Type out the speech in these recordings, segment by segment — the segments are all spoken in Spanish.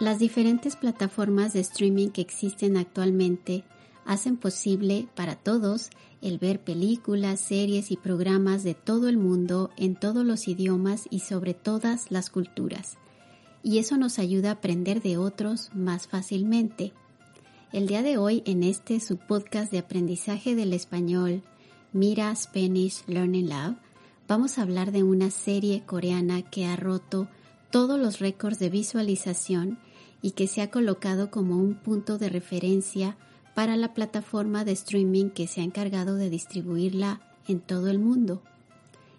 Las diferentes plataformas de streaming que existen actualmente hacen posible para todos el ver películas, series y programas de todo el mundo en todos los idiomas y sobre todas las culturas. Y eso nos ayuda a aprender de otros más fácilmente. El día de hoy en este subpodcast de aprendizaje del español, Mira Spanish Learning Lab, vamos a hablar de una serie coreana que ha roto todos los récords de visualización y que se ha colocado como un punto de referencia para la plataforma de streaming que se ha encargado de distribuirla en todo el mundo.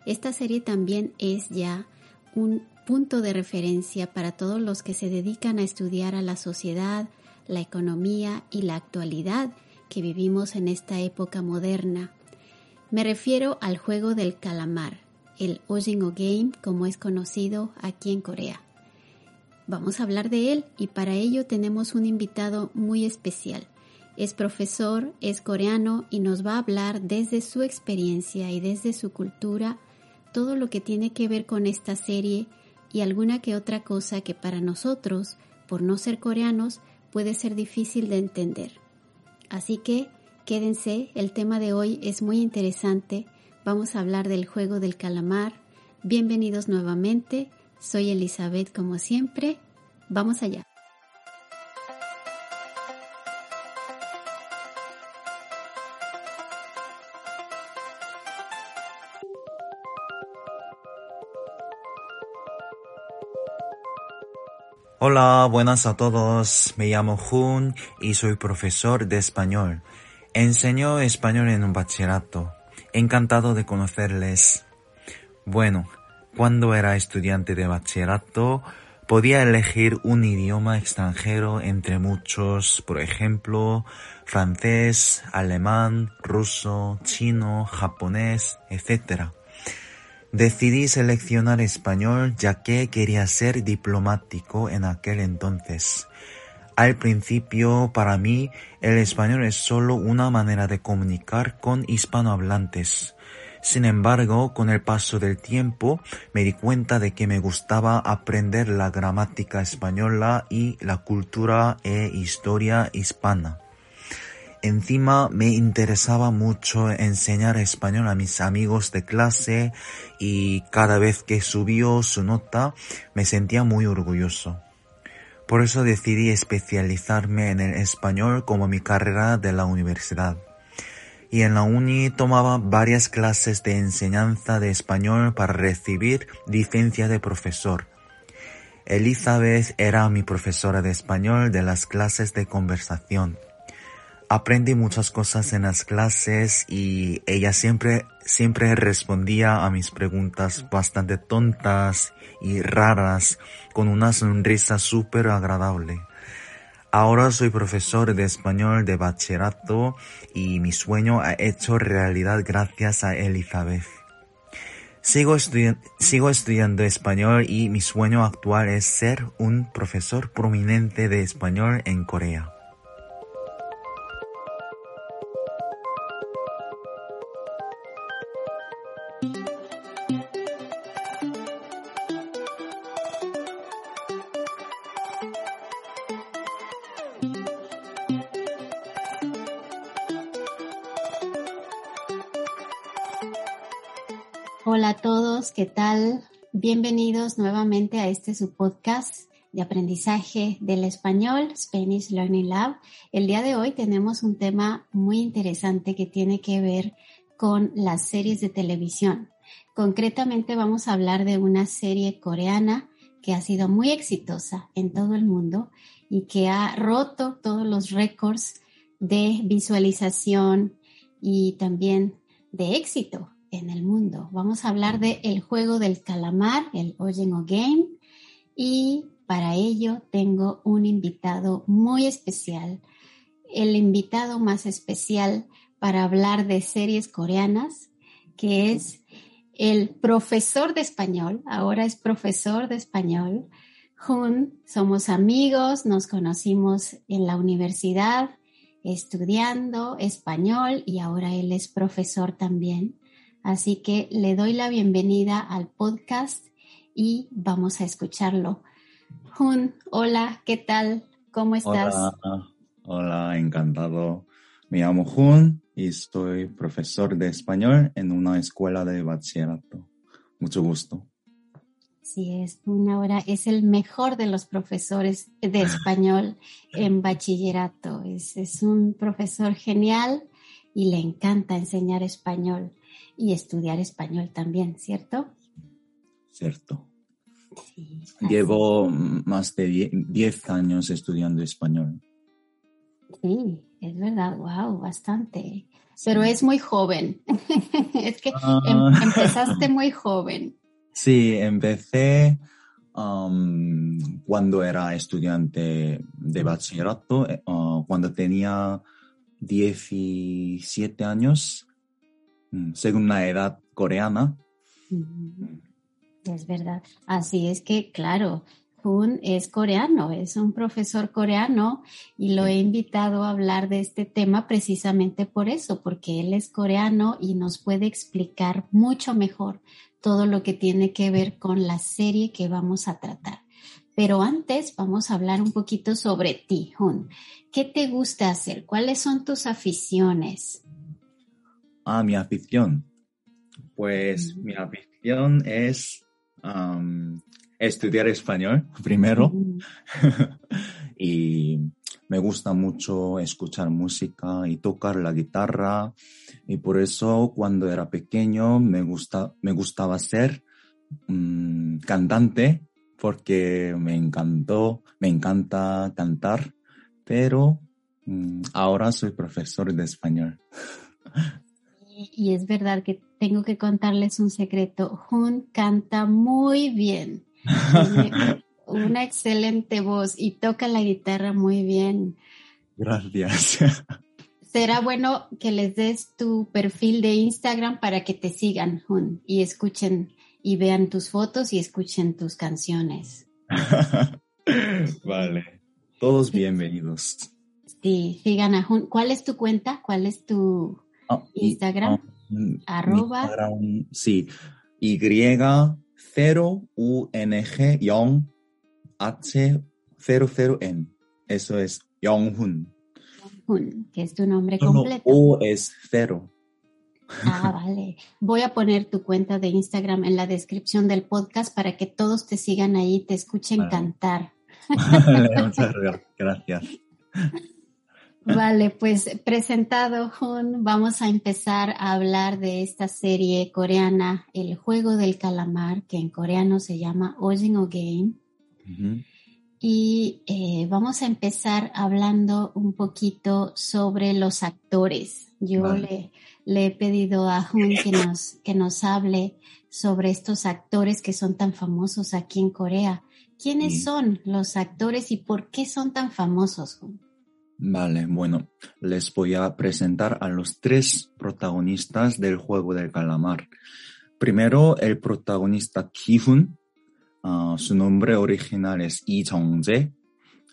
Esta serie también es ya un punto de referencia para todos los que se dedican a estudiar a la sociedad, la economía y la actualidad que vivimos en esta época moderna. Me refiero al juego del calamar, el Ojingo Game como es conocido aquí en Corea. Vamos a hablar de él y para ello tenemos un invitado muy especial. Es profesor, es coreano y nos va a hablar desde su experiencia y desde su cultura todo lo que tiene que ver con esta serie y alguna que otra cosa que para nosotros, por no ser coreanos, puede ser difícil de entender. Así que quédense, el tema de hoy es muy interesante. Vamos a hablar del juego del calamar. Bienvenidos nuevamente. Soy Elizabeth como siempre. Vamos allá. Hola, buenas a todos. Me llamo Jun y soy profesor de español. Enseño español en un bachillerato. Encantado de conocerles. Bueno, cuando era estudiante de bachillerato, podía elegir un idioma extranjero entre muchos, por ejemplo, francés, alemán, ruso, chino, japonés, etc. Decidí seleccionar español ya que quería ser diplomático en aquel entonces. Al principio, para mí, el español es solo una manera de comunicar con hispanohablantes. Sin embargo, con el paso del tiempo me di cuenta de que me gustaba aprender la gramática española y la cultura e historia hispana. Encima me interesaba mucho enseñar español a mis amigos de clase y cada vez que subió su nota me sentía muy orgulloso. Por eso decidí especializarme en el español como mi carrera de la universidad y en la uni tomaba varias clases de enseñanza de español para recibir licencia de profesor. Elizabeth era mi profesora de español de las clases de conversación. Aprendí muchas cosas en las clases y ella siempre, siempre respondía a mis preguntas bastante tontas y raras con una sonrisa súper agradable. Ahora soy profesor de español de bachillerato y mi sueño ha hecho realidad gracias a Elizabeth. Sigo, sigo, estudiando español y mi sueño actual es ser un profesor prominente de español en Corea. Tal? Bienvenidos nuevamente a este su podcast de aprendizaje del español, Spanish Learning Lab. El día de hoy tenemos un tema muy interesante que tiene que ver con las series de televisión. Concretamente vamos a hablar de una serie coreana que ha sido muy exitosa en todo el mundo y que ha roto todos los récords de visualización y también de éxito en el mundo. Vamos a hablar de el juego del calamar, el Oyengo Game, y para ello tengo un invitado muy especial, el invitado más especial para hablar de series coreanas, que es el profesor de español, ahora es profesor de español. Jun, somos amigos, nos conocimos en la universidad estudiando español y ahora él es profesor también. Así que le doy la bienvenida al podcast y vamos a escucharlo. Jun, hola, ¿qué tal? ¿Cómo estás? Hola, hola, encantado. Me llamo Jun y soy profesor de español en una escuela de bachillerato. Mucho gusto. Sí, es una hora, es el mejor de los profesores de español en bachillerato. Es, es un profesor genial y le encanta enseñar español y estudiar español también, ¿cierto? Cierto. Llevo más de 10 años estudiando español. Sí, es verdad, wow, bastante. Pero es muy joven. es que ah. em, empezaste muy joven. Sí, empecé um, cuando era estudiante de bachillerato, eh, uh, cuando tenía 17 años, según la edad coreana. Es verdad. Así es que, claro, Jun es coreano, es un profesor coreano y lo he invitado a hablar de este tema precisamente por eso, porque él es coreano y nos puede explicar mucho mejor todo lo que tiene que ver con la serie que vamos a tratar. Pero antes vamos a hablar un poquito sobre ti, Jun. ¿Qué te gusta hacer? ¿Cuáles son tus aficiones? Ah, mi afición. Pues mi afición es estudiar español primero. Y me gusta mucho escuchar música y tocar la guitarra. Y por eso cuando era pequeño me, gusta, me gustaba ser mm, cantante porque me encantó, me encanta cantar, pero mm, ahora soy profesor de español. Y es verdad que tengo que contarles un secreto. Jun canta muy bien. Tiene una excelente voz y toca la guitarra muy bien. Gracias. Será bueno que les des tu perfil de Instagram para que te sigan, Jun, y escuchen y vean tus fotos y escuchen tus canciones. vale. Todos bienvenidos. Sí, sigan a Jun. ¿Cuál es tu cuenta? ¿Cuál es tu ah, Instagram? Ah, Arroba. sí. Y 0 UNG Young H 00N. Eso es Yonghun. Yonghun, que es tu nombre completo. O es cero. Ah, vale. Voy a poner tu cuenta de Instagram en la descripción del podcast para que todos te sigan ahí y te escuchen cantar. Muchas gracias. Vale, pues presentado, Jun, vamos a empezar a hablar de esta serie coreana, El juego del calamar, que en coreano se llama Ojingo Game. Y eh, vamos a empezar hablando un poquito sobre los actores. Yo le, he pedido a Jun que nos, que nos hable sobre estos actores que son tan famosos aquí en Corea. ¿Quiénes son los actores y por qué son tan famosos, Jun? Vale, bueno, les voy a presentar a los tres protagonistas del juego del calamar. Primero, el protagonista Ki-hun. Ah, su nombre original es Lee Jong-jae.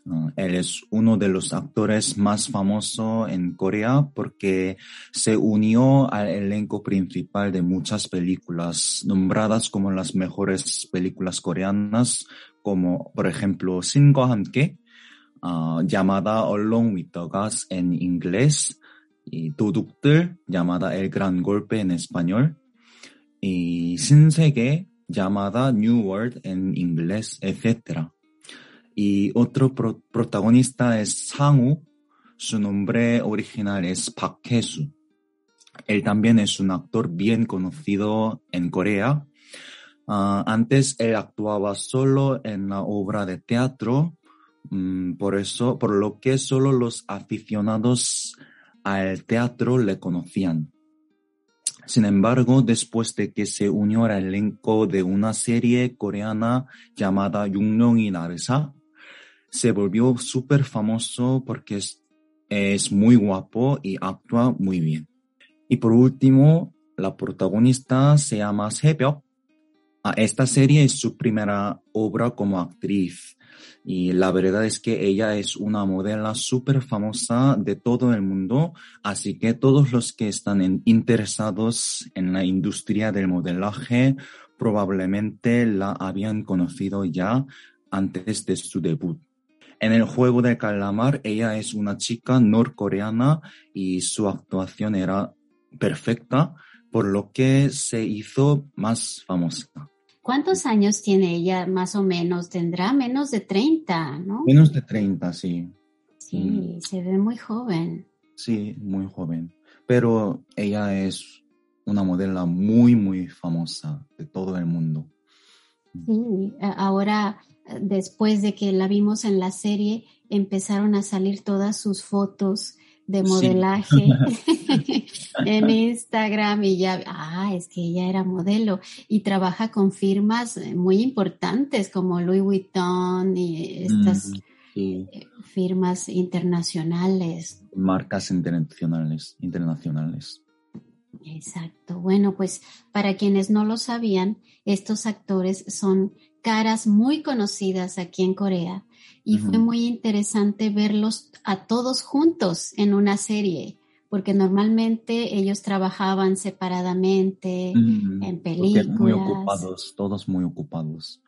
Ah, él es uno de los actores más famosos en Corea porque se unió al elenco principal de muchas películas nombradas como las mejores películas coreanas, como por ejemplo Sin과 함 께, llamada Along with the Gods en inglés y 도둑들 llamada El Gran Golpe en español y 신세계 llamada New World en inglés, etc. Y otro protagonista es Sangu, su nombre original es Park Hye-soo. Él también es un actor bien conocido en Corea. antes él actuaba solo en la obra de teatro Mm, por eso, por lo que solo los aficionados al teatro le conocían. Sin embargo, después de que se unió al elenco de una serie coreana llamada y Naresa, se volvió súper famoso porque es, es muy guapo y actúa muy bien. Y por último, la protagonista se llama Sebyok. Ah, esta serie es su primera obra como actriz y la verdad es que ella es una modelo súper famosa de todo el mundo, así que todos los que están interesados en la industria del modelaje probablemente la habían conocido ya antes de su debut. En el juego de calamar, ella es una chica norcoreana y su actuación era perfecta, por lo que se hizo más famosa. ¿Cuántos años tiene ella más o menos? Tendrá menos de 30, ¿no? Menos de 30, sí. Sí, mm. se ve muy joven. Sí, muy joven. Pero ella es una modelo muy, muy famosa de todo el mundo. Sí, ahora después de que la vimos en la serie, empezaron a salir todas sus fotos de modelaje en Instagram y ya, ah, es que ella era modelo y trabaja con firmas muy importantes como Louis Vuitton y estas eh, firmas internacionales. Marcas internacionales, internacionales. Exacto. Bueno, pues para quienes no lo sabían, estos actores son caras muy conocidas aquí en Corea y fue muy interesante verlos a todos juntos en una serie, porque normalmente ellos trabajaban separadamente en películas. muy ocupados, todos muy ocupados.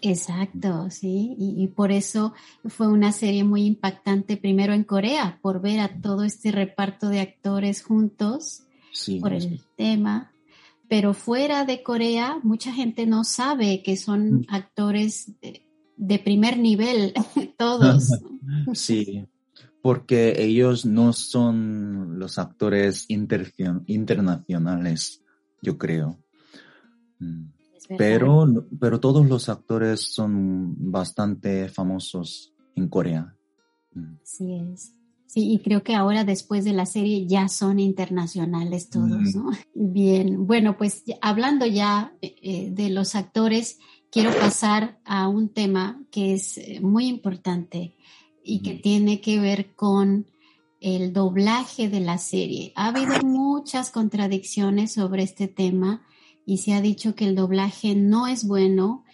Exacto, sí, y, por eso fue una serie muy impactante primero en Corea, por ver a todo este reparto de actores juntos, por el tema, pero fuera de Corea mucha gente no sabe que son actores de, primer nivel, todos. sí, porque ellos no son los actores internacionales, yo creo. Mm. Pero, pero todos los actores son bastante famosos en Corea. Mm. Así es. Sí, y creo que ahora después de la serie ya son internacionales todos, ¿no? Bien, bueno, pues hablando ya eh, eh, de los actores, quiero pasar a un tema que es eh, muy importante y que tiene que ver con el doblaje de la serie. Ha habido muchas contradicciones sobre este tema y se ha dicho que el doblaje no es bueno,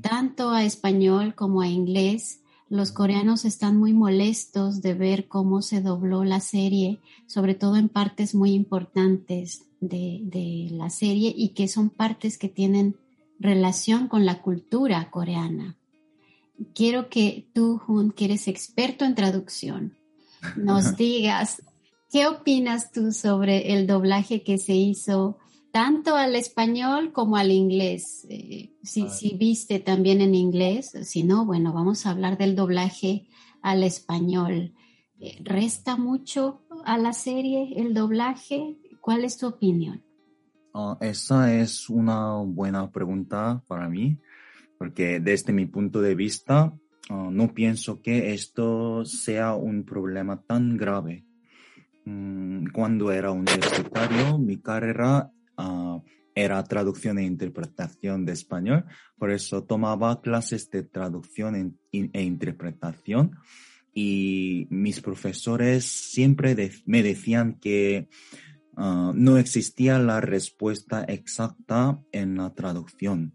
tanto a español como a inglés. Los coreanos están muy molestos de ver cómo se dobló la serie, sobre todo en partes muy importantes de, la serie y que son partes que tienen relación con la cultura coreana. Quiero que tú, Jun, que eres experto en traducción, nos digas qué opinas tú sobre el doblaje que se hizo tanto al español como al inglés. Eh, si, viste también en inglés, si no, bueno, vamos a hablar del doblaje al español. Eh, ¿Resta mucho a la serie el doblaje? ¿Cuál es tu opinión? Ah, esa es una buena pregunta para mí, porque desde mi punto de vista, ah, no pienso que esto sea un problema tan grave. Mm, cuando era universitario, mi carrera Ah, era traducción e interpretación de español, por eso tomaba clases de traducción e, interpretación y mis profesores siempre me decían que ah, no existía la respuesta exacta en la traducción.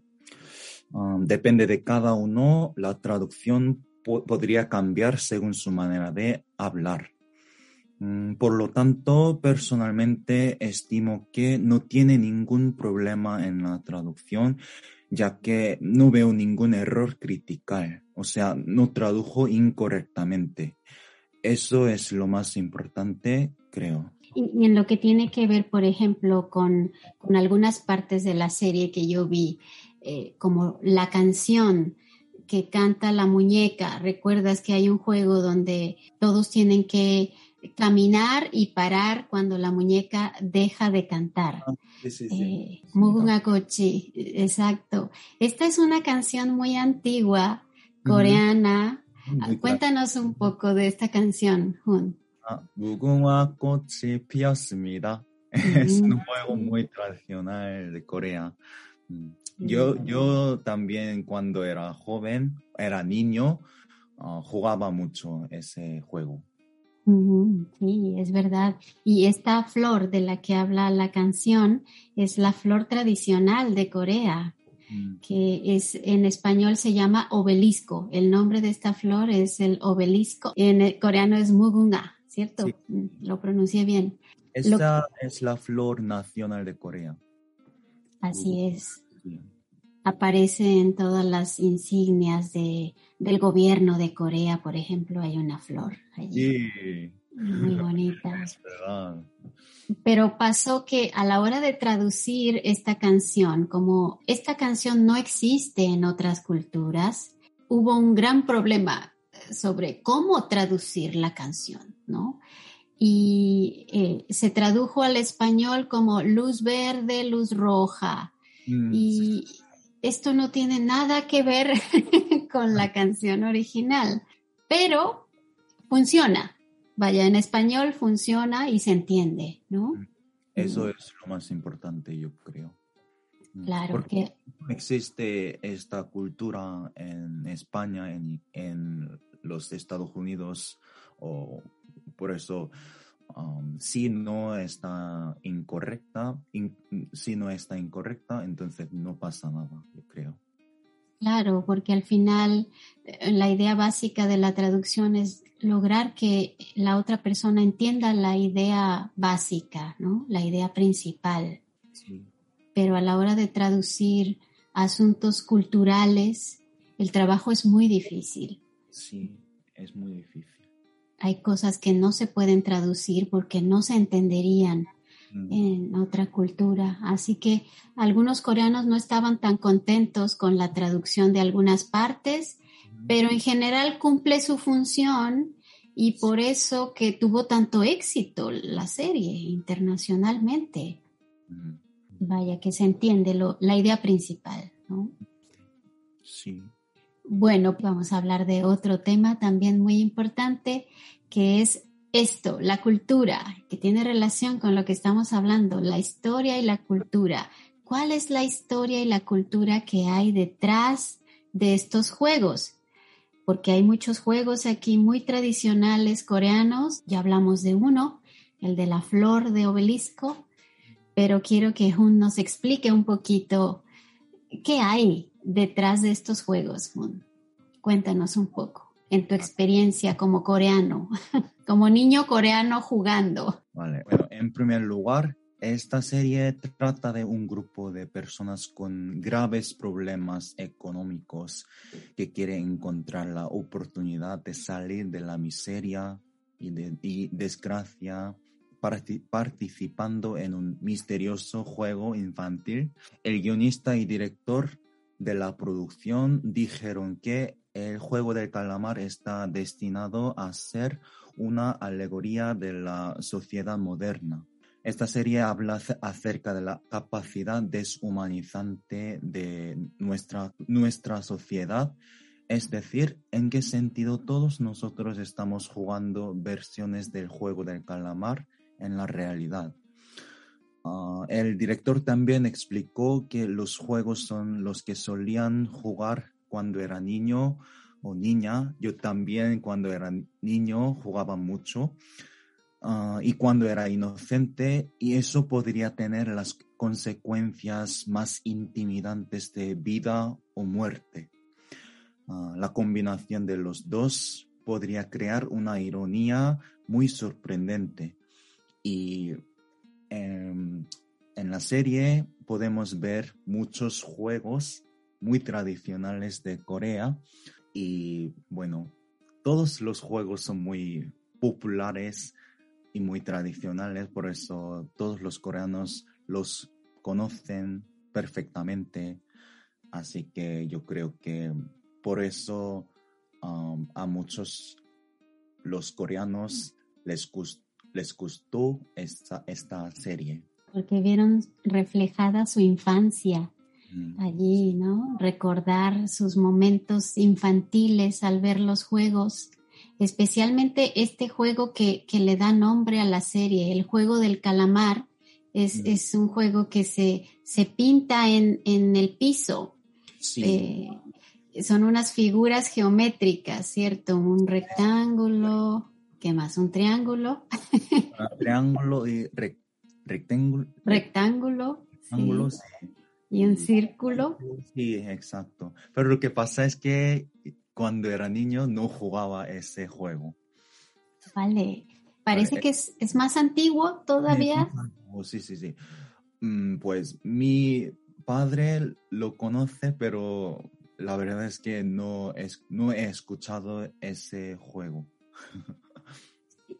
Ah, depende de cada uno, la traducción podría cambiar según su manera de hablar. Mm, por lo tanto, personalmente estimo que no tiene ningún problema en la traducción, ya que no veo ningún error critical, o sea, no tradujo incorrectamente. Eso es lo más importante, creo. Y, en lo que tiene que ver, por ejemplo, con, algunas partes de la serie que yo vi, eh, como la canción que canta la muñeca, recuerdas que hay un juego donde todos tienen que caminar y parar cuando la muñeca deja de cantar. Ah, sí, sí, sí. Eh, exacto. Esta es una canción muy antigua, coreana. Cuéntanos un poco de esta canción, Jun. Ah, es un juego muy tradicional de Corea. Yo, yo también cuando era joven, era niño, jugaba mucho ese juego. Sí, es verdad. Y esta flor de la que habla la canción es la flor tradicional de Corea, mm. que es en español se llama obelisco. El nombre de esta flor es el obelisco. En coreano es mugunga, ¿cierto? Mm, lo pronuncié bien. Esta es la flor nacional de Corea. Así es. aparece en todas las insignias de, del gobierno de Corea, por ejemplo, hay una flor allí. Sí. Muy bonita. Es verdad. Pero pasó que a la hora de traducir esta canción, como esta canción no existe en otras culturas, hubo un gran problema sobre cómo traducir la canción, ¿no? Y eh, se tradujo al español como luz verde, luz roja. Mm, Y esto no tiene nada que ver con la canción original, pero funciona. Vaya, en español funciona y se entiende, ¿no? Eso es lo más importante, yo creo. Mm, Claro Porque que existe esta cultura en España, en, en los Estados Unidos, o por eso, um, si no está incorrecta, in- si no está incorrecta, entonces no pasa nada, yo creo. Claro, porque al final eh, la idea básica de la traducción es lograr que la otra persona entienda la idea básica, ¿no? La idea principal. Sí, Pero a la hora de traducir asuntos culturales, el trabajo es muy difícil. Sí, es muy difícil. Hay cosas que no se pueden traducir porque no se entenderían Mm, en otra cultura. Así que algunos coreanos no estaban tan contentos con la traducción de algunas partes, pero en general cumple su función y por eso que tuvo tanto éxito la serie internacionalmente. mm, Vaya que se entiende lo- la idea principal, ¿no? Sí, Bueno, vamos a hablar de otro tema también muy importante, que es esto, la cultura, que tiene relación con lo que estamos hablando, la historia y la cultura. ¿Cuál es la historia y la cultura que hay detrás de estos juegos? Porque hay muchos juegos aquí muy tradicionales coreanos, ya hablamos de uno, el de la flor de obelisco, pero quiero que Jun nos explique un poquito qué hay detrás de estos juegos, Jun. Cuéntanos un poco en tu experiencia como coreano, como niño coreano jugando. Vale, bueno, en primer lugar, esta serie trata de un grupo de personas con graves problemas económicos que quieren encontrar la oportunidad de salir de la miseria y, de, y desgracia parti- participando en un misterioso juego infantil. El guionista y director de la producción dijeron que el juego del calamar está destinado a ser una alegoría de la sociedad moderna. Esta serie habla ac- acerca de la capacidad deshumanizante de nuestra, nuestra sociedad, es decir, en qué sentido todos nosotros estamos jugando versiones del juego del calamar en la realidad. Ah, el director también explicó que los juegos son los que solían jugar cuando era niño o niña. Yo también cuando era niño jugaba mucho ah, y cuando era inocente y eso podría tener las consecuencias más intimidantes de vida o muerte. Ah, la combinación de los dos podría crear una ironía muy sorprendente y la serie podemos ver muchos juegos muy tradicionales de Corea y bueno, todos los juegos son muy populares y muy tradicionales, por eso todos los coreanos los conocen perfectamente, así que yo creo que por eso um, a muchos los coreanos les, les gustó esta, esta serie. Porque vieron reflejada su infancia Mm, allí, ¿no? Recordar sus momentos infantiles al ver los juegos, especialmente este juego que, que le da nombre a la serie, el juego del calamar. Es, Mm. es un juego que se, se pinta en, en el piso. Sí, Eh, son unas figuras geométricas, ¿cierto? Un rectángulo, ¿qué más? Un triángulo, ah, triángulo y rec- rectángulo. rectángulo, sí, rectángulo, sí. y un círculo. Sí, exacto. Pero lo que pasa es que cuando era niño no jugaba ese juego. Vale. Parece Vale. que es, es más antiguo todavía. Sí, sí, sí. Mm, Pues mi padre lo conoce, pero la verdad es que no, es, no he escuchado ese juego.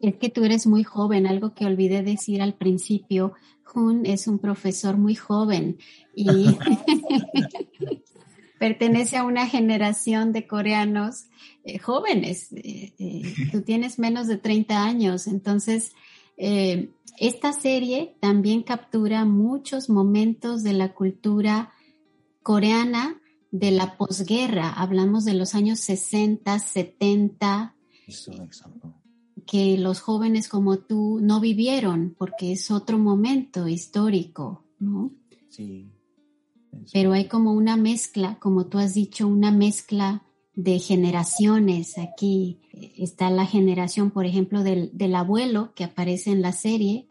Es que tú eres muy joven, algo que olvidé decir al principio. Jun es un profesor muy joven y pertenece a una generación de coreanos eh, jóvenes. Eh, eh, tú tienes menos de 30 años, entonces esta serie también captura muchos momentos de la cultura coreana de la posguerra. Hablamos de los años 60, 70. Que los jóvenes como tú no vivieron porque es otro momento histórico, ¿no? Sí. Pero hay como una mezcla, como tú has dicho, una mezcla de generaciones. Aquí está la generación, por ejemplo, del, del, abuelo que aparece en la serie,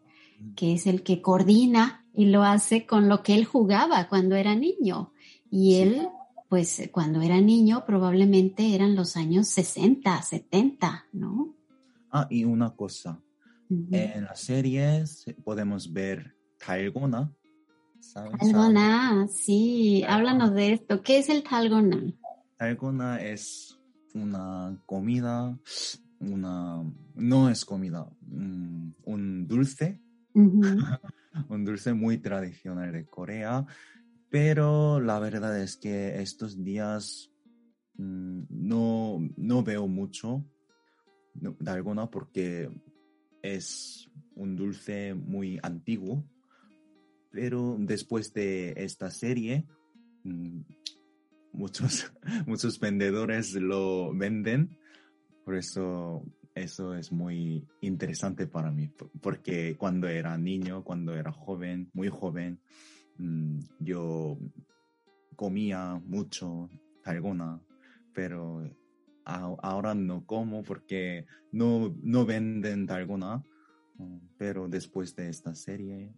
que es el que coordina y lo hace con lo que él jugaba cuando era niño. Y él, pues cuando era niño, probablemente eran los años 60, 70, ¿no? Ah, y una cosa. En las series podemos ver Talgona. Talgona, sí. Háblanos de esto. ¿Qué es el Talgona? Talgona es una comida, una, no es comida, mm, un dulce, un dulce muy tradicional de Corea, pero la verdad es que estos días mm, no, no veo mucho de porque es un dulce muy antiguo, pero después de esta serie, mm, muchos, muchos vendedores lo venden, por eso eso es muy interesante para mí, porque cuando era niño, cuando era joven, muy joven, mm, yo comía mucho talgona, pero ahora no como porque no, no venden talgona, mm, pero después de esta serie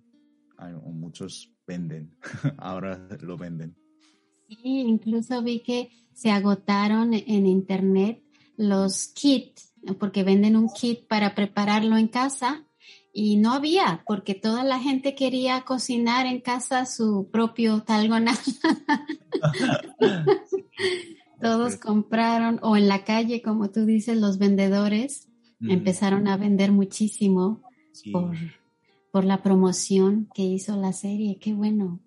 muchos venden, ahora lo venden. Sí, incluso vi que se agotaron en internet los kits, porque venden un kit para prepararlo en casa y no había, porque toda la gente quería cocinar en casa su propio talgona. Todos compraron, o en la calle, como tú dices, los vendedores empezaron a vender muchísimo por, por la promoción que hizo la serie. Qué bueno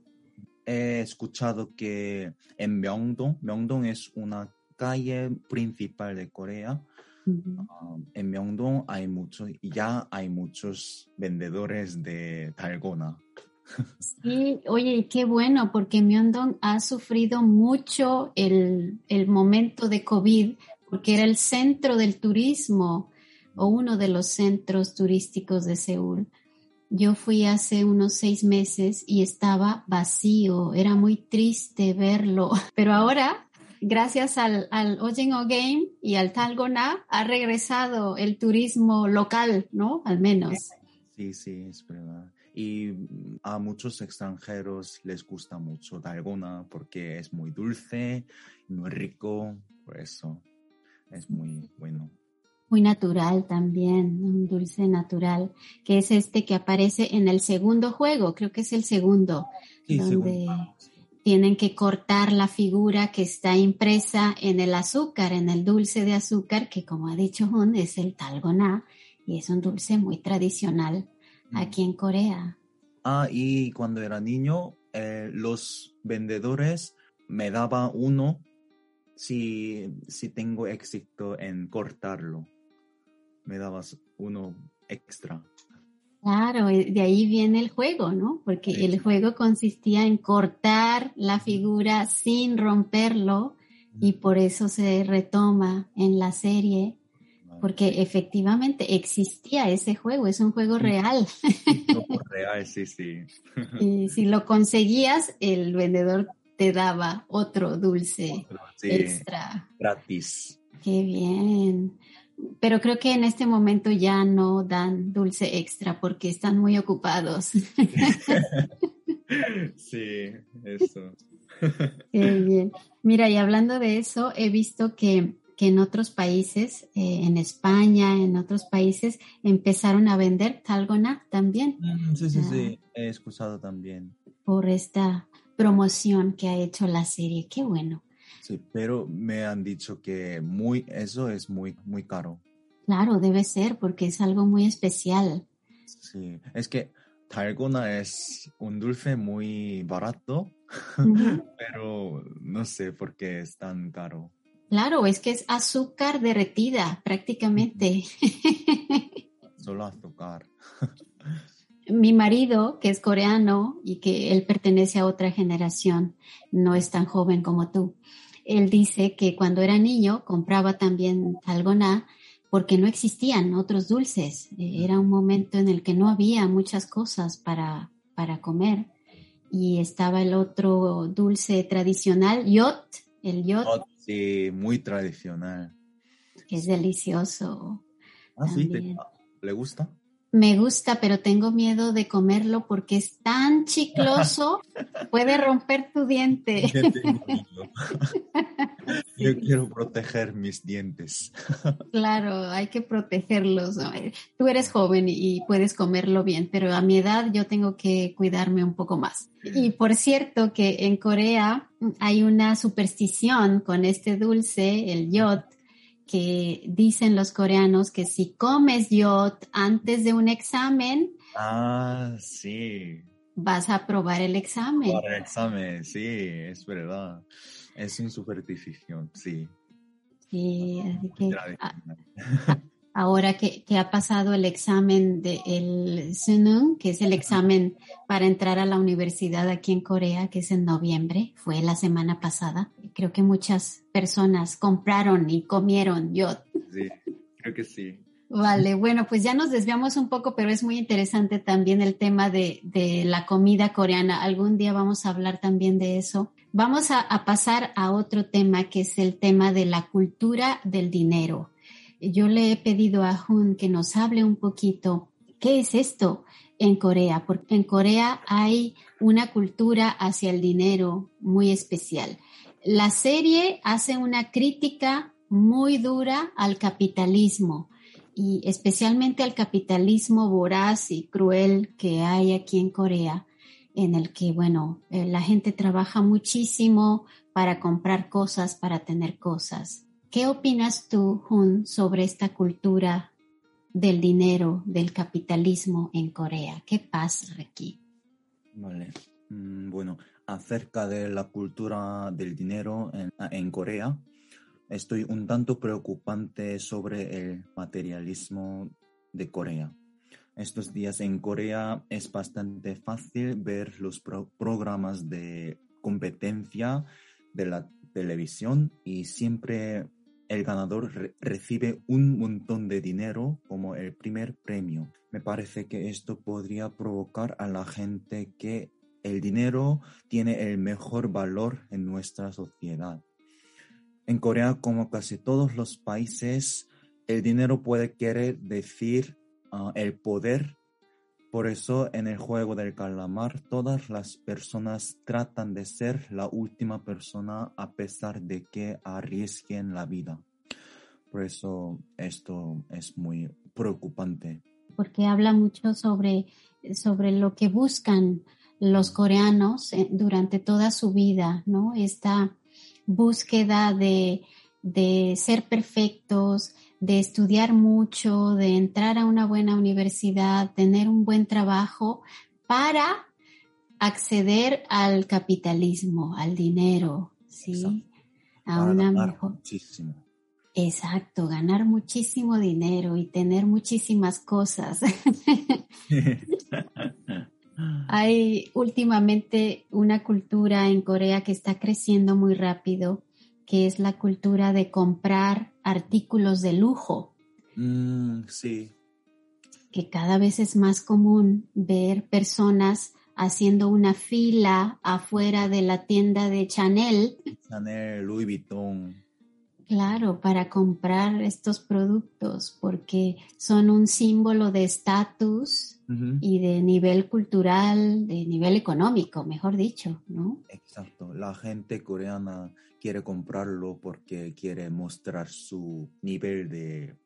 he escuchado que en Myeongdong, Myeongdong es una calle principal de Corea. Ah, en Myeongdong hay muchos, ya hay muchos vendedores de Dalgona. Sí, oye, qué bueno, porque Myeongdong ha sufrido mucho el, el momento de COVID, porque era el centro del turismo o uno de los centros turísticos de Seúl. Yo fui hace unos seis meses y estaba vacío, era muy triste verlo, pero ahora, gracias al, al Game y al Talgona, ha regresado el turismo local, ¿no? Al menos. Sí, sí, es verdad. Y a muchos extranjeros les gusta mucho Talgona porque es muy dulce, muy rico, por eso es muy bueno muy natural también, un dulce natural, que es este que aparece en el segundo juego, creo que es el segundo, donde tienen que cortar la figura que está impresa en el azúcar, en el dulce de azúcar, que como ha dicho Hun, es el talgoná, y es un dulce muy tradicional mm. aquí en Corea. Ah, y cuando era niño, eh, los vendedores me daban uno si, si tengo éxito en cortarlo me dabas uno extra. Claro, de ahí viene el juego, ¿no? Porque el juego consistía en cortar la figura sin romperlo y por eso se retoma en la serie, porque efectivamente existía ese juego, es un juego real. real, sí, sí. Y si lo conseguías, el vendedor te daba otro dulce extra. Gratis. Qué bien pero creo que en este momento ya no dan dulce extra porque están muy ocupados. sí, eso. Qué bien. Mira, y hablando de eso, he visto que, en otros países, eh, en España, en otros países, empezaron a vender talgona también. Mm, sí, sí, sí, ah. he escuchado también. Por esta promoción que ha hecho la serie. Qué bueno. Sí, pero me han dicho que muy, eso es muy, muy caro. Claro, debe ser porque es algo muy especial. Sí, es que Talgona es un dulce muy barato, pero no sé por qué es tan caro. Claro, es que es azúcar derretida prácticamente. Solo azúcar. Mi marido, que es coreano y que él pertenece a otra generación, no es tan joven como tú. Él dice que cuando era niño compraba también talgona porque no existían otros dulces. Era un momento en el que no había muchas cosas para, para comer. Y estaba el otro dulce tradicional, yot, el yot. Sí, muy tradicional. es delicioso. Ah, sí, ¿le gusta? Me gusta, pero tengo miedo de comerlo porque es tan chicloso, puede romper tu diente. Yo quiero proteger mis dientes. Claro, hay que protegerlos. Tú eres joven y puedes comerlo bien, pero a mi edad yo tengo que cuidarme un poco más. Y por cierto que en Corea hay una superstición con este dulce, el yot, que dicen los coreanos que si comes yot antes de un examen, ah, sí. vas a aprobar el examen. Para el examen, sí, es verdad. Es un superstición, sí. Sí, así que ahora que, ha pasado el examen del Sunung, que es el examen para entrar a la universidad aquí en Corea, que es en noviembre, fue la semana pasada. Creo que muchas personas compraron y comieron yot. Sí, creo que sí. Vale, bueno, pues ya nos desviamos un poco, pero es muy interesante también el tema de, la comida coreana. Algún día vamos a hablar también de eso. Vamos a, a pasar a otro tema que es el tema de la cultura del dinero yo le he pedido a Jun que nos hable un poquito qué es esto en Corea, porque en Corea hay una cultura hacia el dinero muy especial. La serie hace una crítica muy dura al capitalismo y especialmente al capitalismo voraz y cruel que hay aquí en Corea, en el que, bueno, eh, la gente trabaja muchísimo para comprar cosas, para tener cosas. ¿Qué opinas tú, Jun, sobre esta cultura del dinero, del capitalismo en Corea? ¿Qué pasa aquí? Vale. Mm, bueno, acerca de la cultura del dinero en, Corea, estoy un tanto preocupante sobre el materialismo de Corea. Estos días en Corea es bastante fácil ver los programas de competencia de la televisión y siempre el ganador recibe un montón de dinero como el primer premio. Me parece que esto podría provocar a la gente que el dinero tiene el mejor valor en nuestra sociedad. En Corea, como casi todos los países, el dinero puede querer decir ah, el poder. Por eso en el juego del calamar todas las personas tratan de ser la última persona a pesar de que arriesguen la vida. Por eso esto es muy preocupante. Porque habla mucho sobre, sobre lo que buscan los coreanos eh, durante toda su vida, ¿no? Esta búsqueda de, de ser perfectos, de estudiar mucho, de entrar a una buena universidad, tener un buen trabajo para acceder al capitalismo, al dinero, ¿sí? A una mejor. Muchísimo. Exacto, ganar muchísimo dinero y tener muchísimas cosas. Hay últimamente una cultura en Corea que está creciendo muy rápido, que es la cultura de comprar artículos de lujo. Mm, sí. Que cada vez es más común ver personas haciendo una fila afuera de la tienda de Chanel. Chanel, Louis Vuitton Claro, para comprar estos productos porque son un símbolo de estatus y de nivel cultural, de nivel económico, mejor dicho, ¿no? Exacto. La gente coreana quiere comprarlo porque quiere mostrar su nivel de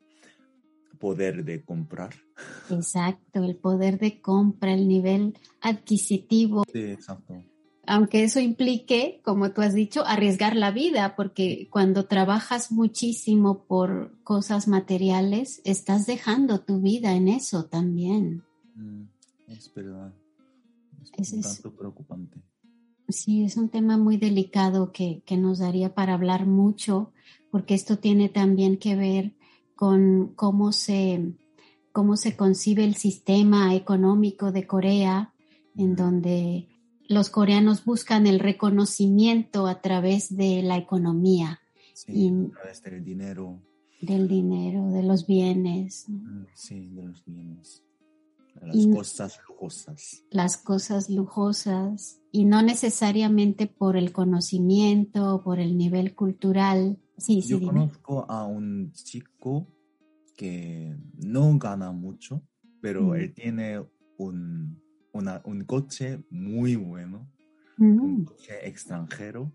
poder de comprar. Exacto, el poder de compra, el nivel adquisitivo. Sí, exacto aunque eso implique, como tú has dicho, arriesgar la vida, porque cuando trabajas muchísimo por cosas materiales, estás dejando tu vida en eso también. Mm, es verdad. Es, un tanto preocupante. Sí, es un tema muy delicado que, que nos daría para hablar mucho, porque esto tiene también que ver con cómo se, cómo se concibe el sistema económico de Corea, en donde los coreanos buscan el reconocimiento a través de la economía. Sí, a través del dinero. Del dinero, de los bienes. Mm, sí, de los bienes. las cosas lujosas. Las cosas lujosas. Y no necesariamente por el conocimiento, por el nivel cultural. Sí, Yo conozco a un chico que no gana mucho, pero mm. él tiene un un coche muy bueno, un mm. coche extranjero.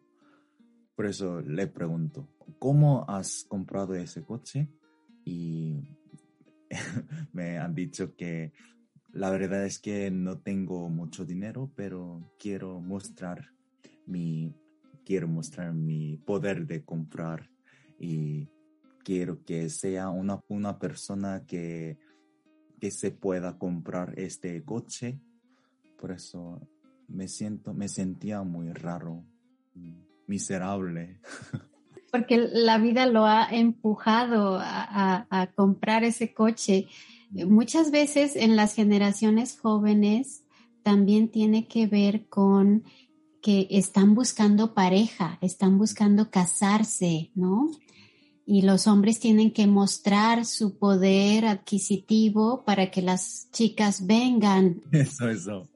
Por eso le pregunto, ¿cómo has comprado ese coche? Y me han dicho que la verdad es que no tengo mucho dinero, pero quiero mostrar mi, quiero mostrar mi poder de comprar y quiero que sea una, una persona que, que se pueda comprar este coche por eso me siento, me sentía muy raro, miserable. Porque la vida lo ha empujado a, comprar ese coche. Muchas veces en las generaciones jóvenes también tiene que ver con que están buscando pareja, están buscando casarse, ¿no? Y los hombres tienen que mostrar su poder adquisitivo para que las chicas vengan. Eso, eso.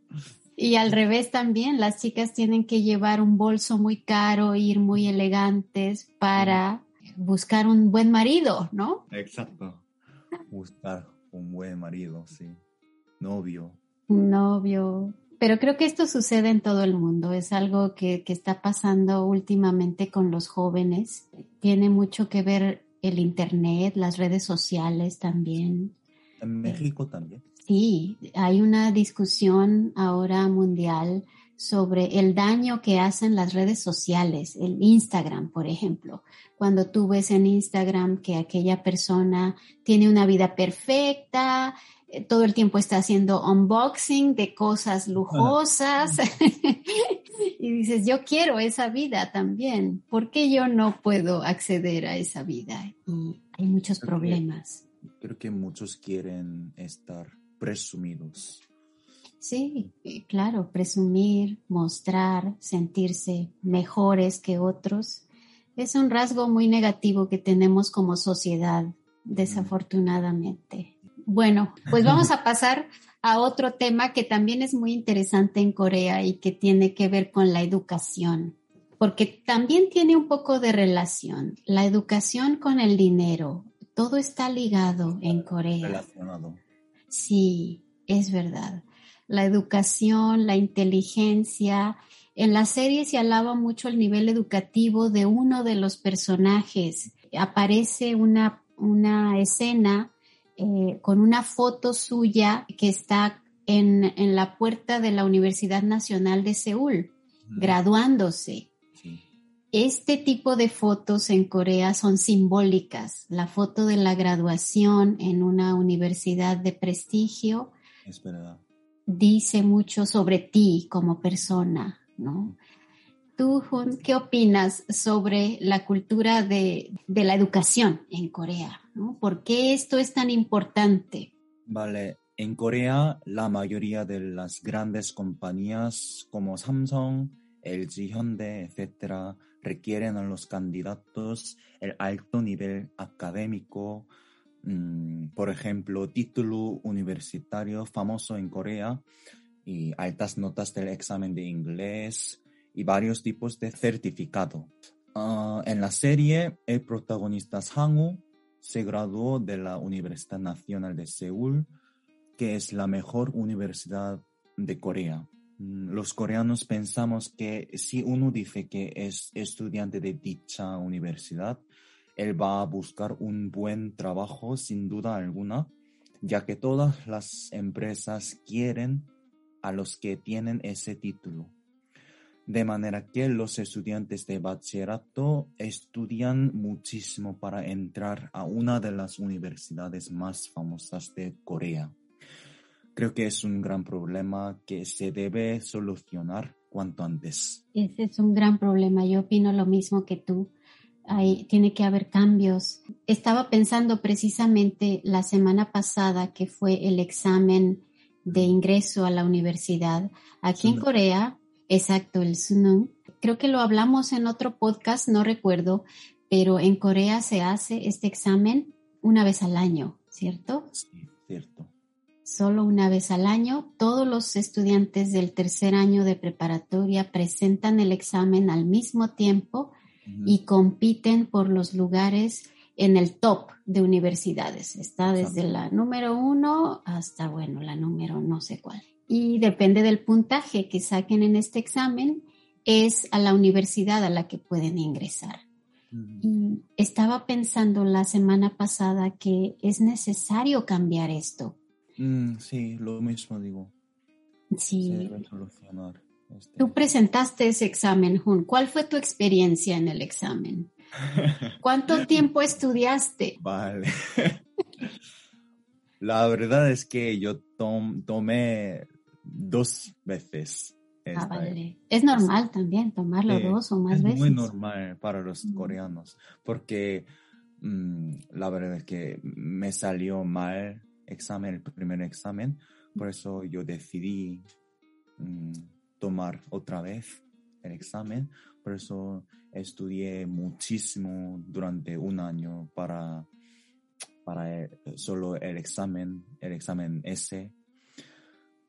Y al revés también, las chicas tienen que llevar un bolso muy caro, ir muy elegantes para buscar un buen marido, ¿no? Exacto. Buscar un buen marido, sí. Novio. Novio. Pero creo que esto sucede en todo el mundo. Es algo que, que está pasando últimamente con los jóvenes. Tiene mucho que ver el Internet, las redes sociales también. En México también. Sí, hay una discusión ahora mundial sobre el daño que hacen las redes sociales, el Instagram, por ejemplo. Cuando tú ves en Instagram que aquella persona tiene una vida perfecta, eh, todo el tiempo está haciendo unboxing de cosas lujosas y dices, yo quiero esa vida también. ¿Por qué yo no puedo acceder a esa vida? Y hay muchos problemas. creo que muchos quieren estar presumidos. Sí, claro, presumir, mostrar, sentirse mejores que otros, es un rasgo muy negativo que tenemos como sociedad, desafortunadamente. Bueno, pues vamos a pasar a otro tema que también es muy interesante en Corea y que tiene que ver con la educación, porque también tiene un poco de relación. La educación con el dinero, todo está ligado en Corea. Relacionado. Sí, es verdad. La educación, la inteligencia. En la serie se alaba mucho el nivel educativo de uno de los personajes. Aparece una, una escena eh, con una foto suya que está en, en, la puerta de la Universidad Nacional de Seúl, graduándose. Este tipo de fotos en Corea son simbólicas. La foto de la graduación en una universidad de prestigio dice mucho sobre ti como persona, ¿no? Tú, Jun, ¿qué opinas sobre la cultura de, de la educación en Corea? ¿no? ¿Por qué esto es tan importante? Vale, en Corea la mayoría de las grandes compañías como Samsung, LG Hyundai, etcétera, requieren a los candidatos el alto nivel académico, mm, por ejemplo, título universitario famoso en Corea y altas notas del examen de inglés y varios tipos de certificado. Ah, en la serie, el protagonista Sang se graduó de la Universidad Nacional de Seúl, que es la mejor universidad de Corea. Mm, los coreanos pensamos que si uno dice que es estudiante de dicha universidad, él va a buscar un buen trabajo sin duda alguna, ya que todas las empresas quieren a los que tienen ese título. De manera que los estudiantes de bachillerato estudian muchísimo para entrar a una de las universidades más famosas de Corea. Creo que es un gran problema que se debe solucionar cuanto antes. Ese es un gran problema. Yo opino lo mismo que tú. Ahí tiene que haber cambios. Estaba pensando precisamente la semana pasada que fue el examen de ingreso a la universidad. Aquí en Corea, exacto, el Sunung. Creo que lo hablamos en otro podcast, no recuerdo, pero en Corea se hace este examen una vez al año, ¿cierto? Sí, cierto. Solo una vez al año, todos los estudiantes del tercer año de preparatoria presentan el examen al mismo tiempo y compiten por los lugares en el top de universidades. Está desde la número uno hasta, bueno, la número no sé cuál. Y depende del puntaje que saquen en este examen, es a la universidad a la que pueden ingresar. Y estaba pensando la semana pasada que es necesario cambiar esto. Mm, sí, lo mismo digo. Sí. Este Tú presentaste ese examen, Jun. ¿Cuál fue tu experiencia en el examen? ¿Cuánto tiempo estudiaste? Vale. La verdad es que yo tomé dos veces. Ah, vale. Es normal también tomarlo dos o más veces. Es muy normal para los coreanos porque mm, la verdad es que me salió mal examen, el primer examen, por eso yo decidí mm, tomar otra vez el examen, por eso estudié muchísimo durante un año para, para solo el examen, el examen ese.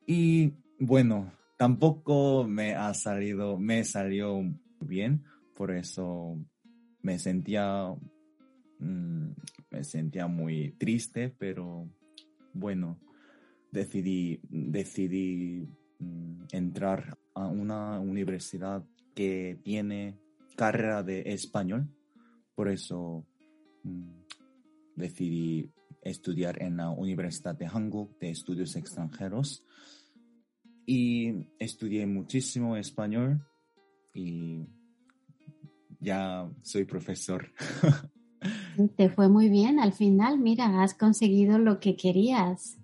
Y bueno, tampoco me ha salido, me salió bien, por eso me sentía, mm, me sentía muy triste, pero bueno, decidí, decidí mm, entrar a una universidad que tiene carrera de español, por eso mm, decidí estudiar en la Universidad de Hanguk de Estudios Extranjeros y estudié muchísimo español y ya soy profesor. Te fue muy bien al final, mira, has conseguido lo que querías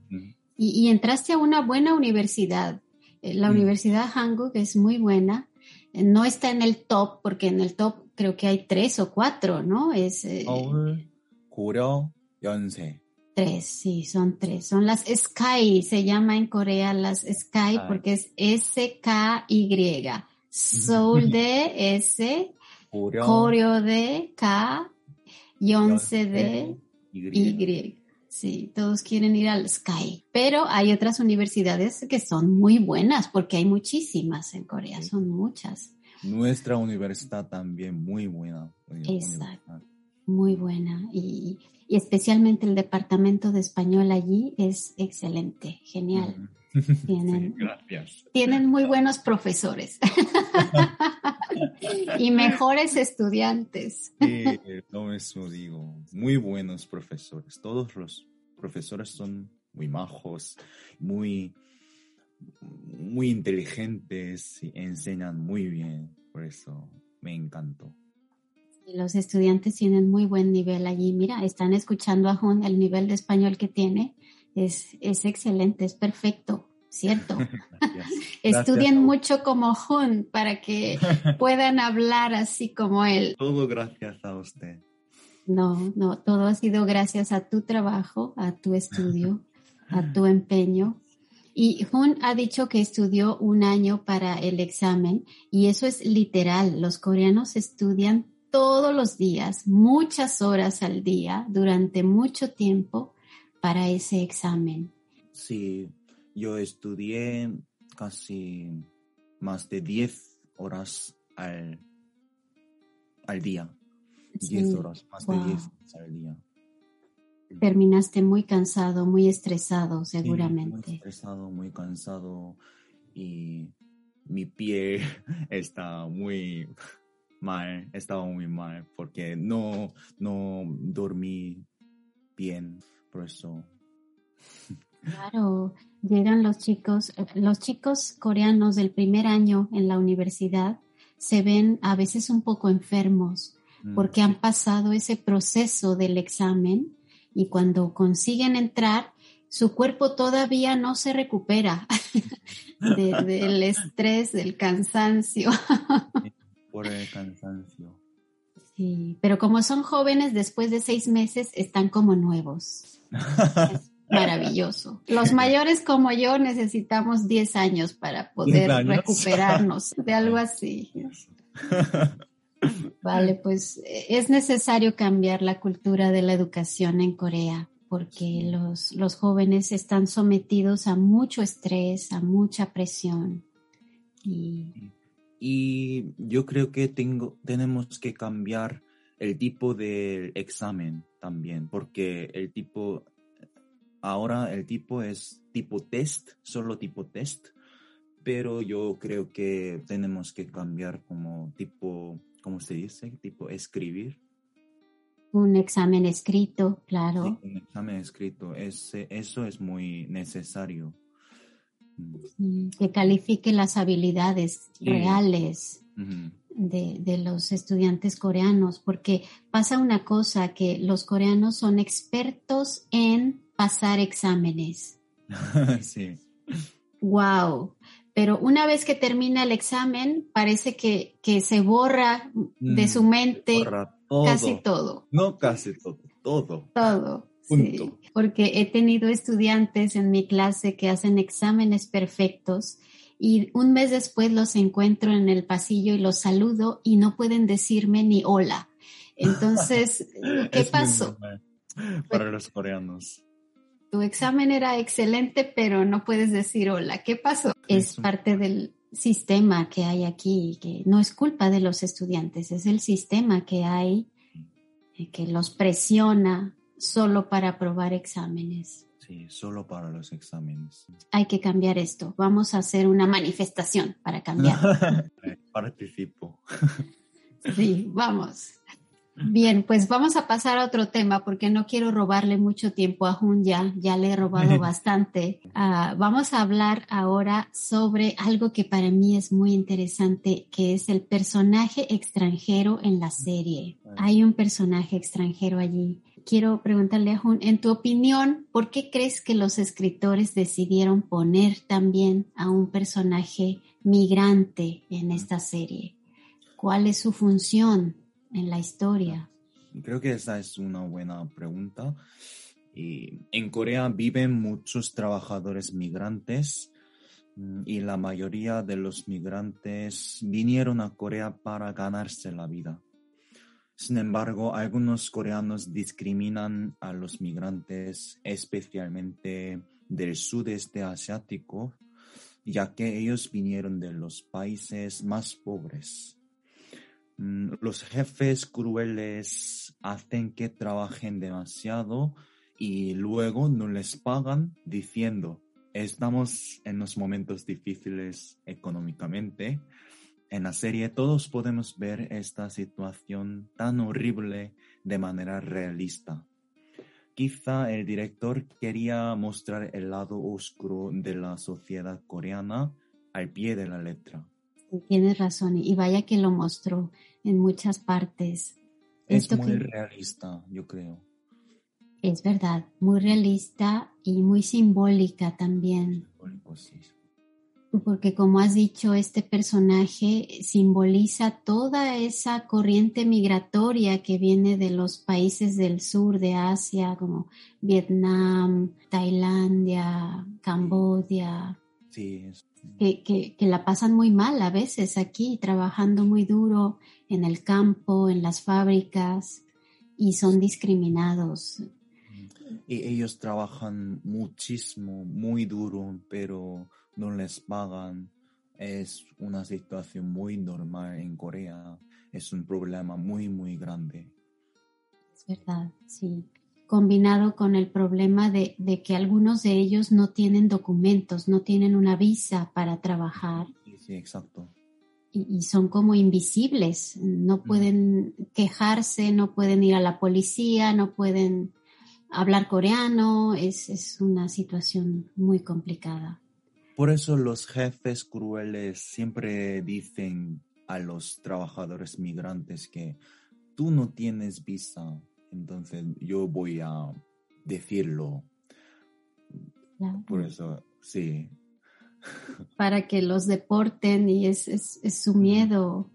y, entraste a una buena universidad. Eh, la Universidad Hanguk es muy buena no está en el top, porque en el top creo que hay tres o cuatro, ¿no? Es. Eh, Tres, sí, son tres. Son las Sky, se llama en Corea las Sky porque es S-K-Y. Seoul de S, Koreo de K, Yonce de y. Sí, todos quieren ir al Sky, pero hay otras universidades que son muy buenas porque hay muchísimas en Corea, son muchas. Nuestra universidad también muy buena. Exacto, muy buena y, especialmente el departamento de español allí es excelente, genial. Tienen, gracias. Tienen muy buenos profesores y mejores estudiantes. Sí, lo mismo digo. Muy buenos profesores. Todos los profesores son muy majos, muy, muy inteligentes y enseñan muy bien. Por eso me encantó. Los estudiantes tienen muy buen nivel allí. Mira, están escuchando a Jun, el nivel de español que tiene es, es excelente, es perfecto, ¿cierto? Estudien mucho como Jun para que puedan hablar así como él. Todo gracias a usted. No, no, todo ha sido gracias a tu trabajo, a tu estudio, a tu empeño. Y Jun ha dicho que estudió un año para el examen y eso es literal. Los coreanos estudian todos los días, muchas horas al día, durante mucho tiempo para ese examen. Sí, yo estudié casi más de 10 horas al, al día. 10 horas, más de 10 al día. Terminaste muy cansado, muy estresado, seguramente. muy estresado, muy cansado y mi pie está muy mal, estaba muy mal porque no, no dormí bien por eso. Claro, llegan los chicos, eh, los chicos coreanos del primer año en la universidad se ven a veces un poco enfermos Mm, porque han pasado ese proceso del examen y cuando consiguen entrar, su cuerpo todavía no se recupera de- del estrés, del cansancio. Por el cansancio. Sí, pero como son jóvenes, después de seis meses están como nuevos. Es maravilloso. Los mayores como yo necesitamos 10 años para poder 10 años. recuperarnos de algo así. Vale, pues eh, es necesario cambiar la cultura de la educación en Corea porque los, los jóvenes están sometidos a mucho estrés, a mucha presión. Y Y yo creo que tengo, tenemos que cambiar el tipo de examen también, porque el tipo, ahora el tipo es tipo test, solo tipo test, pero yo creo que tenemos que cambiar como tipo, ¿cómo se dice? Tipo escribir. un examen escrito, claro. Sí, un examen escrito, ese, eso es muy necesario. Mm, que califique las habilidades Sí. reales de, de los estudiantes coreanos, porque pasa una cosa, que los coreanos son expertos en pasar exámenes. sí. ¡Wow! Pero una vez que termina el examen, parece que, que se borra de Mm, su mente Borra todo. casi todo. No casi todo, todo. Todo. Punto. Sí, porque he tenido estudiantes en mi clase que hacen exámenes perfectos y un mes después los encuentro en el pasillo y los saludo y no pueden decirme ni hola. Entonces, ¿qué pasó? Para los coreanos. Tu examen era excelente, pero no puedes decir hola. ¿Qué pasó? Es parte del sistema que hay aquí, que no es culpa de los estudiantes, es el sistema que hay eh, que los presiona solo para aprobar exámenes. Sí, solo para los exámenes. hay que cambiar esto. Vamos a hacer una manifestación para cambiar. Participo. Sí, vamos. Bien, pues vamos a pasar a otro tema porque no quiero robarle mucho tiempo a Jun ya, ya le he robado bastante. Ah, vamos a hablar ahora sobre algo que para mí es muy interesante, que es el personaje extranjero en la serie. Hay un personaje extranjero allí. Quiero preguntarle a Jun, en tu opinión, ¿por qué crees que los escritores decidieron poner también a un personaje migrante en esta serie? ¿Cuál es su función en la historia? Creo que esa es una buena pregunta. Y en Corea viven muchos trabajadores migrantes mm, y la mayoría de los migrantes vinieron a Corea para ganarse la vida. Sin embargo, algunos coreanos discriminan a los migrantes, especialmente del sudeste asiático, ya que ellos vinieron de los países más pobres. Mm, Los jefes crueles hacen que trabajen demasiado y luego no les pagan diciendo, estamos en los momentos difíciles económicamente. En la serie todos podemos ver esta situación tan horrible de manera realista. Quizá el director quería mostrar el lado oscuro de la sociedad coreana al pie de la letra. Tienes razón, y vaya que lo mostró en muchas partes. Es Esto muy que- realista, yo creo. Es verdad, muy realista y muy simbólica también, Pues sí. Porque como has dicho, este personaje simboliza toda esa corriente migratoria que viene de los países del sur de Asia, como Vietnam, Tailandia, Camboya, Sí, que, que- que la pasan muy mal a veces aquí, trabajando muy duro en el campo, en las fábricas, y son discriminados. Y ellos trabajan muchísimo, muy duro, pero no les pagan. Es una situación muy normal en Corea. Es un problema muy, muy grande. Es verdad, sí. Combinado con el problema de, de que algunos de ellos no tienen documentos, no tienen una visa para trabajar Sí, sí, exacto. y, y son como invisibles, no pueden quejarse, no pueden ir a la policía, no pueden hablar coreano, es, es una situación muy complicada. Por eso los jefes crueles siempre dicen a los trabajadores migrantes que tú no tienes visa, entonces yo voy a decirlo. Por eso, sí. Para que los deporten y es, es, su miedo.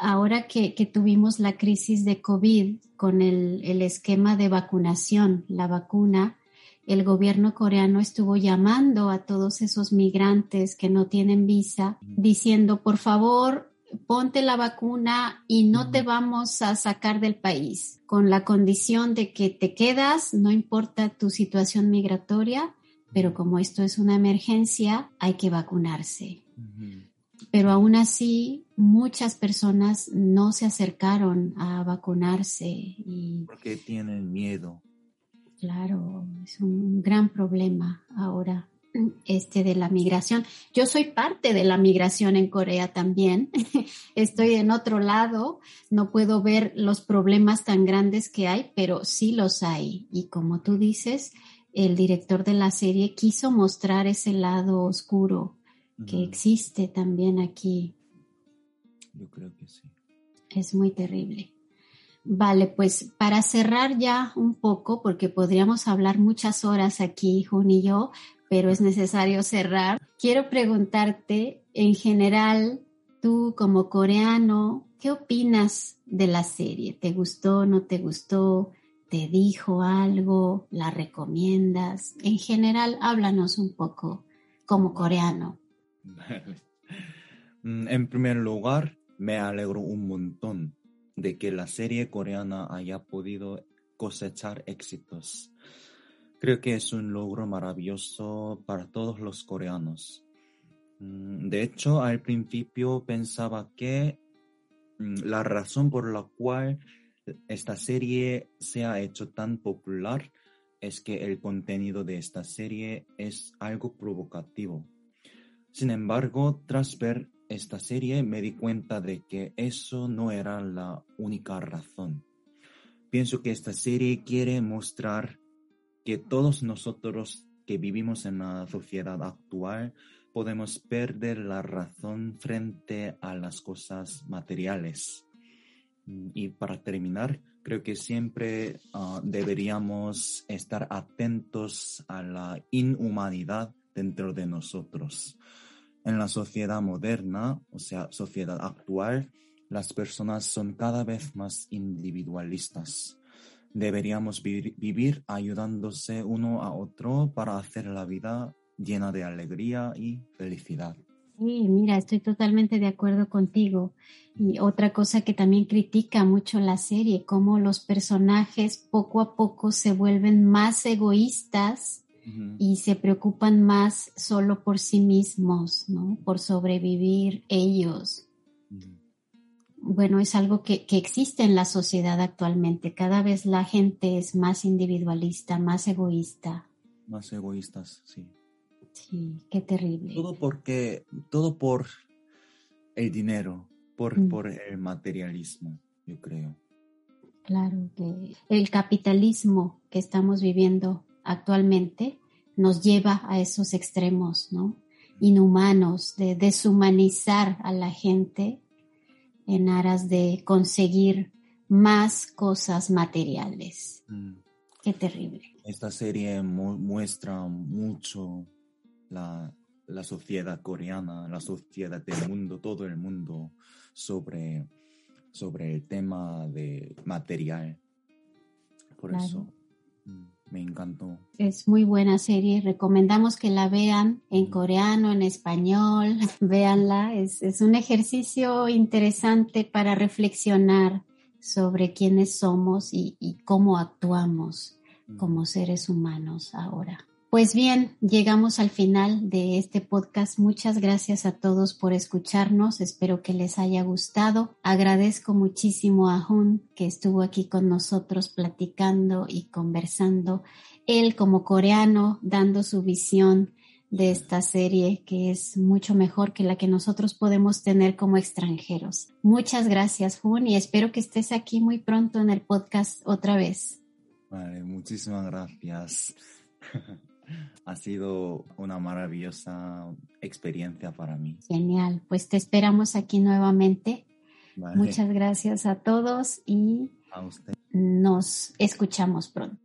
Ahora que, que, tuvimos la crisis de COVID con el, el esquema de vacunación, la vacuna, el gobierno coreano estuvo llamando a todos esos migrantes que no tienen visa, diciendo, por favor, ponte la vacuna y no te vamos a sacar del país, con la condición de que te quedas, no importa tu situación migratoria, pero como esto es una emergencia, hay que vacunarse. Pero aún así, muchas personas no se acercaron a vacunarse. Y... Porque tienen miedo. Claro, es un gran problema ahora este de la migración. Yo soy parte de la migración en Corea también. Estoy en otro lado, no puedo ver los problemas tan grandes que hay, pero sí los hay. Y como tú dices, el director de la serie quiso mostrar ese lado oscuro que existe también aquí. Yo creo que sí. Es muy terrible. Vale, pues para cerrar ya un poco, porque podríamos hablar muchas horas aquí, Jun y yo, pero es necesario cerrar. Quiero preguntarte, en general, tú como coreano, ¿qué opinas de la serie? ¿Te gustó, no te gustó? ¿Te dijo algo? ¿La recomiendas? En general, háblanos un poco como coreano. En primer lugar, me alegro un montón de que la serie coreana haya podido cosechar éxitos. Creo que es un logro maravilloso para todos los coreanos. Mm, de hecho, al principio pensaba que mm, la razón por la cual esta serie se ha hecho tan popular es que el contenido de esta serie es algo provocativo. Sin embargo, tras ver esta serie me di cuenta de que eso no era la única razón. Pienso que esta serie quiere mostrar que todos nosotros que vivimos en la sociedad actual podemos perder la razón frente a las cosas materiales. Y para terminar, creo que siempre ah, deberíamos estar atentos a la inhumanidad dentro de nosotros en la sociedad moderna, o sea, sociedad actual, las personas son cada vez más individualistas. Deberíamos vivir, ayudándose uno a otro para hacer la vida llena de alegría y felicidad. Sí, mira, estoy totalmente de acuerdo contigo. Y otra cosa que también critica mucho la serie, cómo los personajes poco a poco se vuelven más egoístas y se preocupan más solo por sí mismos, ¿no? Por sobrevivir ellos. Bueno, es algo que, que, existe en la sociedad actualmente. Cada vez la gente es más individualista, más egoísta. Más egoístas, sí. Sí, qué terrible. Todo porque, todo por el dinero, por, por el materialismo, yo creo. Claro que el capitalismo que estamos viviendo actualmente nos lleva a esos extremos, ¿no? Inhumanos, de deshumanizar a la gente en aras de conseguir más cosas materiales. Mm. Qué terrible. Esta serie muestra mucho la, la, sociedad coreana, la sociedad del mundo, todo el mundo sobre, sobre el tema de material. Por eso. Mm. Me encantó. Es muy buena serie. Recomendamos que la vean en coreano, en español. Véanla. Es, es un ejercicio interesante para reflexionar sobre quiénes somos y, y cómo actuamos como seres humanos ahora. Pues bien, llegamos al final de este podcast. Muchas gracias a todos por escucharnos. Espero que les haya gustado. Agradezco muchísimo a Hun que estuvo aquí con nosotros platicando y conversando. Él como coreano dando su visión de esta serie que es mucho mejor que la que nosotros podemos tener como extranjeros. Muchas gracias, Hun, y espero que estés aquí muy pronto en el podcast otra vez. Vale, muchísimas gracias. Ha sido una maravillosa experiencia para mí. Genial, pues te esperamos aquí nuevamente Muchas gracias a todos y nos escuchamos pronto.